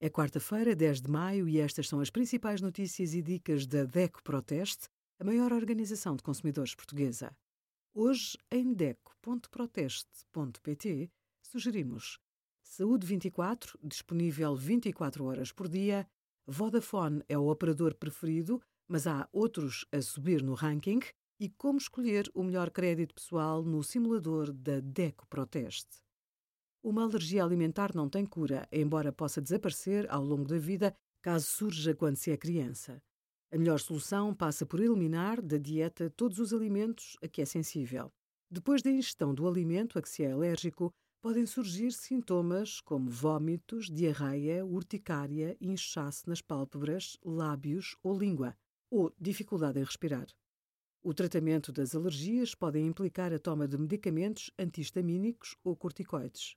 É quarta-feira, 10 de maio, e estas são as principais notícias e dicas da DECO Proteste, a maior organização de consumidores portuguesa. Hoje, em DECO.proteste.pt, sugerimos Saúde 24, disponível 24 horas por dia. Vodafone é o operador preferido, mas há outros a subir no ranking. E como escolher o melhor crédito pessoal no simulador da DECO Proteste. Uma alergia alimentar não tem cura, embora possa desaparecer ao longo da vida caso surja quando se é criança. A melhor solução passa por eliminar da dieta todos os alimentos a que é sensível. Depois da ingestão do alimento a que se é alérgico, podem surgir sintomas como vômitos, diarreia, urticária, inchaço nas pálpebras, lábios ou língua, ou dificuldade em respirar. O tratamento das alergias pode implicar a toma de medicamentos antihistamínicos ou corticoides.